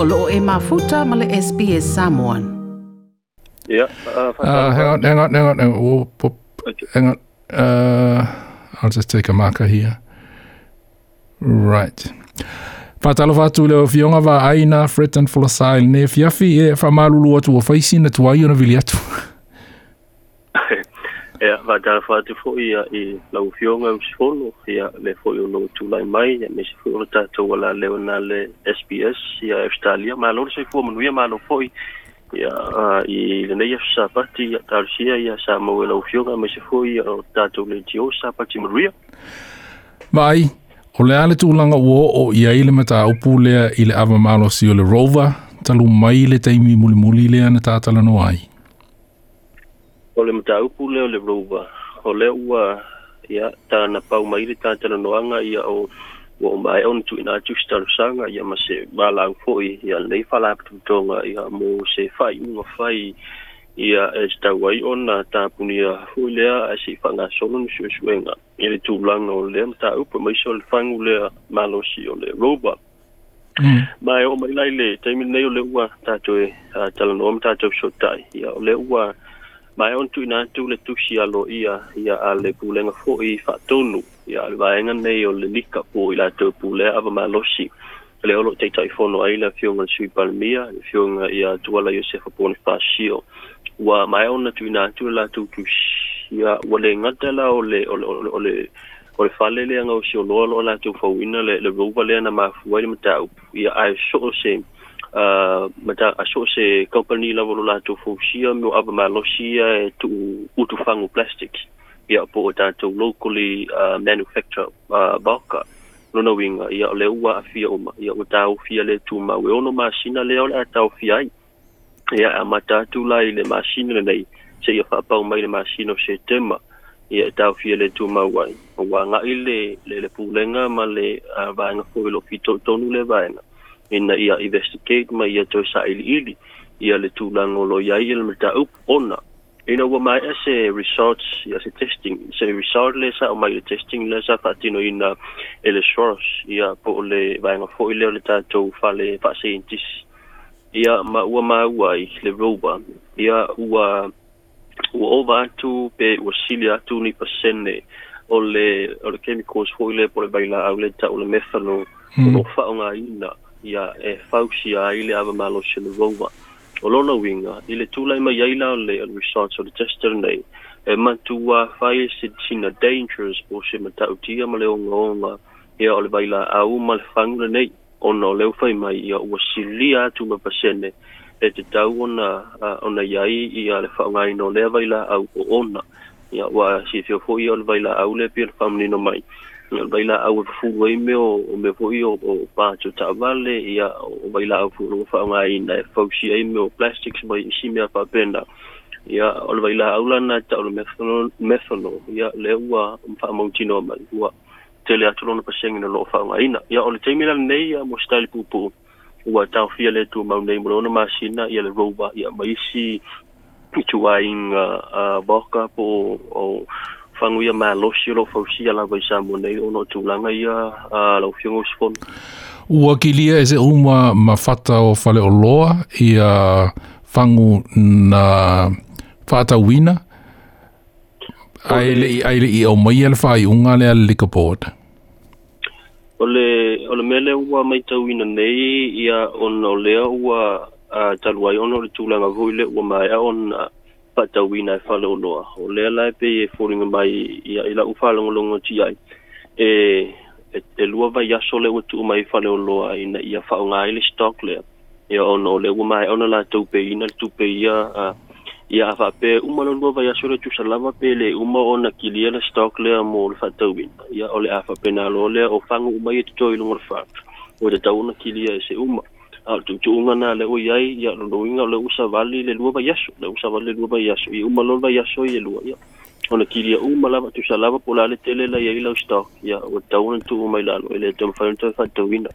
o loo e male SPS Samoan. Yeah. Uh, uh, hang on, hang on, hang on. Hang on. We'll pop, hang on. Uh, I'll just take a marker here. Right. Fatalo fatu leo fionga wa aina, fret and full sail. Ne fiafi e whamalulu atu o faisi na tuai na vili atu. Ea, wata fwati fo i a i lau fionga u sifono, i a le fo i unu tulai mai, i a me sifu ura tato wala leo na le SBS, i a Australia, ma lor sa i fwa manuia ma lor fo i, i a i le nei afu sa pati, i a tarusia, i a sa mawe lau fionga, me sifu i a tato le tio sa pati manuia. Mai, o le ale tūlanga uo o i a ile mata upu lea i le ava malo si o le rover, talu mai le teimi muli muli lea na tātala no ai. Mai o le mataupu lea o le rouva o lea ua ia tana pau mai le tatalanoaga ia o ua omae ona tuuina atu se talosaga ia ma se valau foʻi ia lenei falapitotoga ia mo se faaiʻuga fai ia e se tau ai ona tapunia foʻi lea ae sei faagasolo ni suʻesuʻega ia le tulaga o lea mataupu maisa o le fagu lea malosi o le rouva ma mm. e oo mai lai le taimi lenei o le ua tatou e talanoa ma tatou sootai ia o le ua mai on tu na tu le tu si alo ia ia ale ku le ngafo i fa tonu ia le vaenga nei o le lika po i la te pu le ava ma losi le olo te tai fono ai la fiong al sui palmia le fiong ia tua la yosefa po ni fa shio wa mai on tu na tu la tu tu si ia wa le ngata la o le o le o le fale le anga o si o loa loa la tu fau ina le le rova le ana ma fuwa ni mata ia ai so o same mata a so se company la volo la to fu sia no ava ma lo sia e tu utu fangu plastic ia po ta to locally manufacture baka no no winga ia le ua a fia uma ia o ta o fia le tu ma we ono masina le ola ta o fia ia a mata tu la ile masina le nei se ia fa pa o mai le masino se tema ia e ta o fia le tu ma wai o wa nga ile le le pulenga ma le va nga fo lo fito tonu le va ina ia investigate ma ia toe saʻiliʻili ia le tulago lo iai le mataupu ona ina ua mai a se results ia se testing se result le sa o mai le testing le sa faatinoina e le source ia po o le vaega foʻi lea o le tatou fale faaseintisi ia ma ua maua ai le roba ia ua ua ova atu pe ua sili atu ni pasene o le o le chemicals foʻi le po le vaila'au le taʻu le methalo hmm. o loo faaogāina mm. ia e fausia ai le ava malo se le rova. O lona winga, i le tūlai mai eila o le on resorts o le tester nei, e matu wā whae se tina dangerous o se matau tia ma le o ngā onga, ia e o le baila a uma le whangra nei, ona o leo whai mai ia ua silia atu ma pasene, e te tau ona, uh, ona iai ia le whaungai no lea baila au o ona, ia ua si fio fo ia o le baila au le pia le whamnino mai. Ia, na baila au fu wei me o me po o pa cho vale ia o baila au fu fa mai na ai me o plastics mai si pa penda ia o le baila au lana ta o methanol methanol ia le ua fa mai ua tele atu lona pasengi na loo fa mai na ia o le taimi lana ia mo style ua taofia le tu mau nei mo masina ia le rover ia maisi i tuainga boka po o fangu ia malosi lo fausi ala vai sa mo nei ono tulanga ia a lo fiongo spon ua kilia ese se uma mafata o fale o loa ia fangu na fata wina ai ai i o mai al fai unga le al likapod ole ole mele ua mai tau ina nei ia ona o lea ua a taluai ona o le tulanga voile mai a ona fata wina e fale oloa. O lea lai pe e fōringa mai i, i, i la ufalongo longo ti ai. E, e, e lua vai aso le watu o mai fale oloa i na ia fao ngā ele stok lea. E ono le ua mai e ona la tau pe ina tu pe ia a ia a fape uma no lua vai aso le tu salama pe le uma o na kili ele stok lea mo le fata wina. Ia o le a fape na lo lea o fangu umai e tuto ilo ngorfa. O te tau na kili ele se uma au tu tu unga na le o yai ya no unga le usa vali le luva yaso le usa vali le luva yaso i uma lolva yaso i lua ya ona kiria u mala tu salava pola le tele la yai la sta ya o taun tu u mai la lo e le tu fa tu fa tu vina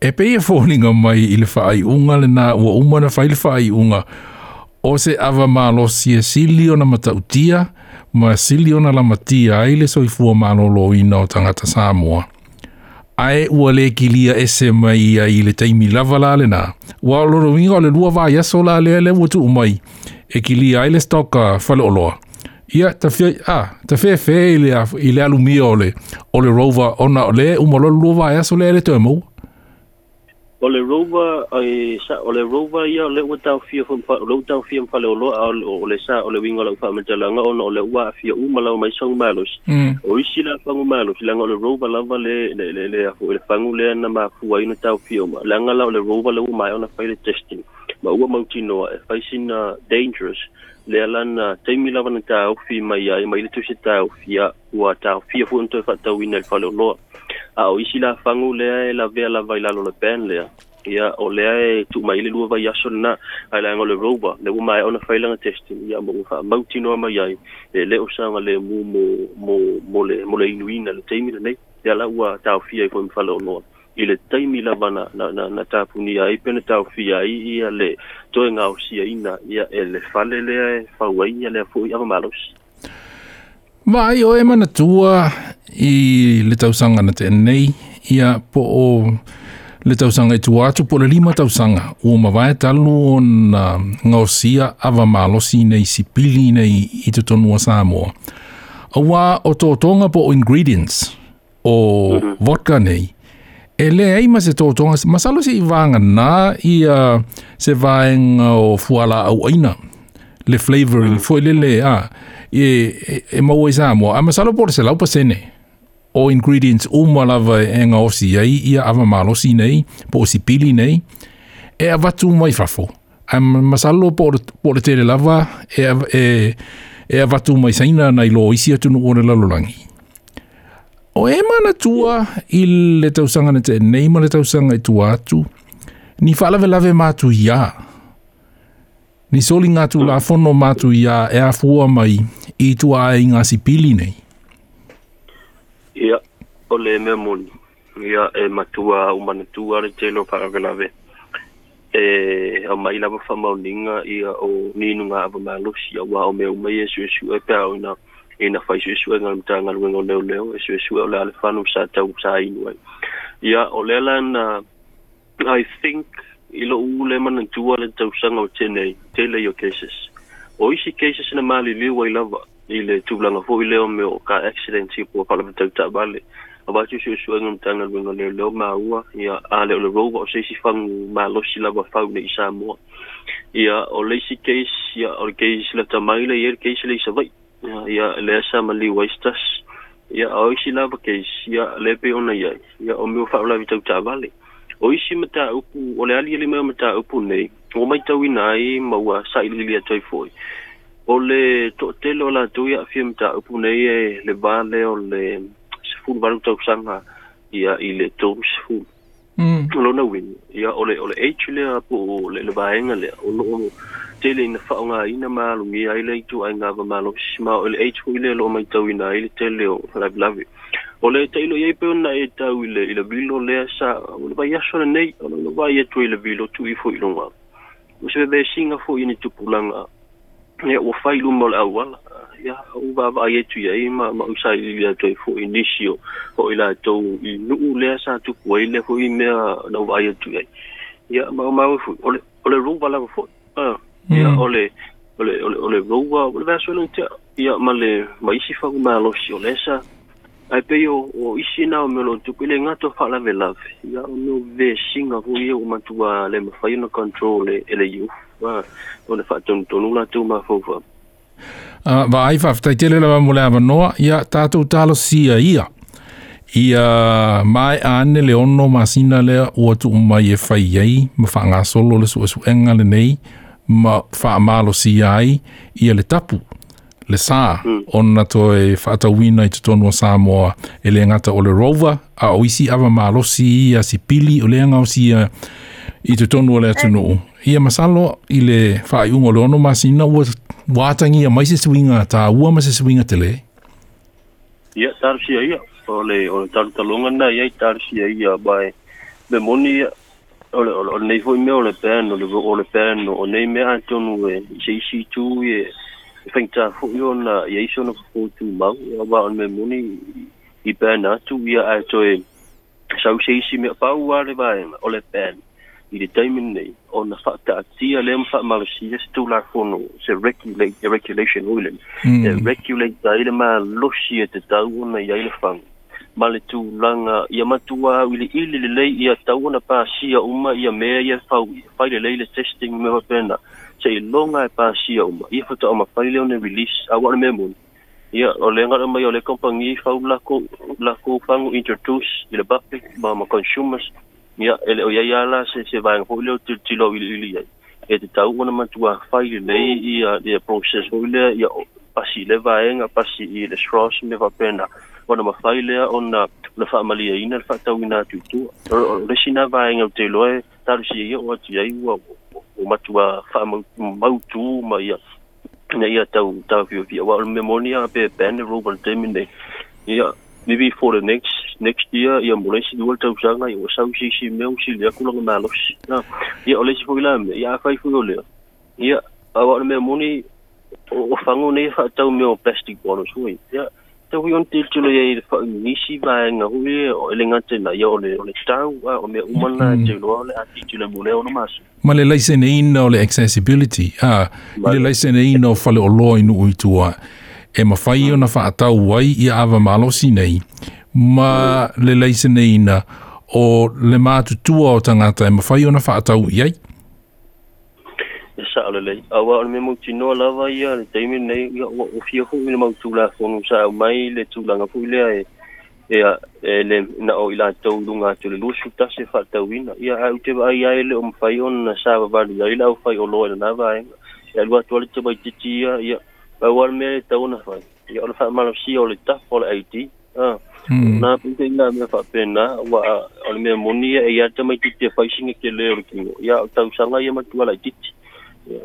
e pe ye foninga mai il fa ai unga le na o uma na fa il fa ai unga o se ava ma lo si si na mata utia ma si li ona la matia ai le so i fu ma lo lo ina o tangata samoa ae ua le kilia ese mai ia i le taimi lava la le nā. Ua loro winga o le lua vā yaso la lea le wutu umai e kilia ai le stoka whale oloa. Ia, ta fia, ah, ta fia fia i le, i le alumia o le, o le rover o na o le umalolo lua vā yaso lea le tue mou. o le rova ai sa o le rova ia le ua tau fia fo pa lo tau fia pa le lo o le sa o le winga la pa me tala nga o le ua fia u mala mai sang malos mm. o isi la pa malos la nga o le rova la va le le le le o le pangu le na ma fu ai no tau fia ma la nga la o le rova le u mai ona fa le testing ma ua mau tino e fa sina dangerous le alana taimi lava na tau fi mai ai mai le tu se tau fia ua tau fia fu nto fa tau ina le fa le loa a o isi lafagu lea e lavea lavailalo le pan lea ia o lea e tuumai le lua vai aso lana ae laega o le roba le ua maeʻona failaga testing ia mo faamautinoa mai ai e lē o saoga lemu mo mo mo le mo le inuina le taimi lenei ia la ua taofia ai e foi ma faleonoa i le taimi lava na na na, na tapunia ai pena taofia ai ia le toe gaosiaina ia e le fale lea e fauai ia lea foʻi avamalosi Mai o e mana tua i le tausanga na tenei, ia po o le tausanga i tua po le lima tausanga, o ma talo o na ngausia ava malosi nei si sipili nei i tutonua Samoa. A wā o tō tonga po o ingredients, o mhm. vodka nei, e le ei ma se tō tonga, masalo salo se i vanga nā i se vāenga o fuala au aina, le flavoring, mm. fo le a, e, e mau e sāmo. A salo pōre se laupa sene. O ingredients uma lava e ngā osi ei, ia ava malosi nei, po osi pili nei, e a vatu mai fafo. A masala pōre tere lava e, e, e a vatu mai saina nei lo isi atunu ore lalolangi. O e mana tua i le tausanga na te ma le tausanga i tua atu, ni whalave lave mātu ia. Ni soli ngātu la fono mātu ia e a fua mai i tua ai ngā sipili nei? Ia, o le mea moni. Ia, e matua umana tua re tēno parawelawe. E, au mai lawa whamau ninga ia o nino ngā awa mā losi a wā o mea umai e sue sue e pēao ina e na whai sue sue ngā mta ngā luenga o leo leo e sue sue o le ale whanau sa tau sa inuai. Ia, o lela na, I think, ilo ule mana tua le tau sanga o tēnei, tēlei o cases. Ia, o isi keisa sina mali liu wai lava i le tūlanga fōi leo me o ka accident i pua kala mtau tā bale a wātu si o suenga mtanga lunga leo leo mā ua i a ale o le rōwa o seisi whangu mā losi lava fau ne i sā mua i a o leisi keis i a o le keisi la tamaila i a le keisi le isa vai i a le asa ma liu wai stas i a o isi lava keis i a le pe ona i a i a o mio fau lavi tau tā bale o isi mta upu o le ali ele mea mta upu nei o mai tau ina ai maua sailili atoi foi o le toʻatele o latou ia afia mataupu nei e le vale o le sefulu valu tausaga ia i le tolu sefulu mm. lona uina ia o le o le h lea po le le vaega lea o loo tele ina faaogāina malugia ai le ituaiga avamalosisima o i le h foi lea loo mai tau ina ai le tele o lavilavi o le taʻilo iai pe ona e tau i le i le vilo lea sa o le vaiaso lenei o lona vai atu e ai le vilo tuui foi i logaa se be singa fo ini tupulanga ne o failu mol awala ya o ba ba ye tu ye ma ma o sai ye to fo inicio o ila to i nu u le sa tu ko ile fo i me na ba ye tu ye ya ma ma o fo ole ole ru ba la fo ya ah, mm. ole ole ole ole ru ba ba so lo ya ma le ma isi fo ma lo si ole sa ape pei o isi na o me lo tuku le ngato fala ve lave ya o no ve singa ko ye o matua le mafai na control e, ele yo wa o le fatun tonu la tu ma fofa a ah, va ai fa fta tele la mo la no ya tatu talo sia ia ia mai ane le ono masina le o tu mai e fai ai ma fa nga solo le su e su enga le nei ma fa malo sia ai ia le tapu le sā mm. on na to e whaata wina i te tonu a Samoa e le ngata o le rova a o isi awa mā i a si pili o le anga o si i te tonu a le atunu mm. Ia masalo i le wha i ungo le ono ma sina ua wātangi a maise swinga tā ua maise swinga te le Ia yeah, tāru si aia o le tāru talonga na ia i tāru si aia bai me moni o Ole o le nei fwoi me o le pēno o le pēno o nei mea tonu e e i faigatā hoʻi ona ia iso ona fofotumau ia ua ona memuni i ban atu ia ae toe sauseisi mea pau ale vaega o le ban i le taimi nei ona faataatia lea ma faamalesia se tulafono se regulate the regulation oilan hmm. e regulate ai le malosi e tatau ona iai le faga ma le tulaga ia matua ili ili'ili lelei ia pa pasia uma ia mea ia fai lelei le testing mea mapena seiloga e pasia uma ia fatao mafai lea one release aua ona mea moni ia o le gala mai o le kompagi fau lako lako fagu introduce i le public ma ma consumers ia e le o iai la se se vaega ho'i lea tilotilo ili'ili ai e te ona matua fai lelei ia ia process ho'i lea ia pasi le vaega pasi i le straws mea faapena wana mawhai lea o na na le whaatau i nā tūtua. o te loe, tāru o ati ai ua o matua whaamautū ma ia na ia tau tau vio via. Wa memonia pe bende roban temine. Ia, maybe for the next next year ia mo lesi dual tau sanga ia sau si si meu si le aku langa malos na ia o lesi me ia fai le ia me moni o fango nei fa tau me o plastic bottles ia tohi on tilo ye fa nisi ba nga hui o elenga te na ye ole ole tau a o me umana mm-hmm. te lo ole a tilo mule ono mas ma le lai sene in ole accessibility a le lai sene in o fale o lo in u tua e ma fai ona fa atau wai ia ava malo sinei ma le lai sene in o le matu tua o tangata e ma fai ona fa atau iai سأل لي أو أن ممو تنو لا ويا تيمي ني وفي هو من مو تولا فون سا ماي لتولا نفو لي يا لم نو إلى تولونغا تولو شو تاسي فاتوين يا أو تبا يا إلى أم فايون سابا بالي يا إلى أو فايون لو أنا باين يا الوقت ولد تبا تجي يا أول ما تونا فاي يا أنا فاهم أنا في أول تفول أيتي na pinta ina me fa pena wa on me moni ya ya tama titi fa singa ke le ya tau sanga ya matuala titi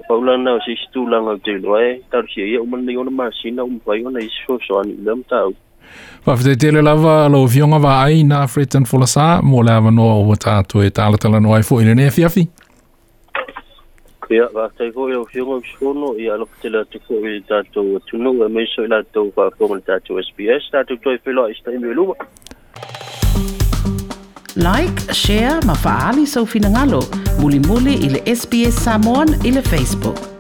paulana o sisi tulaga o teiloa e talusiai au manai ona masina umafai ona isi fesoani ile matau faafetaitele lava lo fioga vaai na fretan folasa mo le avanoa ua tatou e talatalano e ai foʻi lenei afiafi ia faatai foʻi o fioga usifono ia alofatele atu foʻi tatou atunuu e mai soi latou faafoga le tatou sps tatou toe feloa isitaimi luma like share ma faaali sau finagalo mulimuli ile SPS Samoan ile Facebook.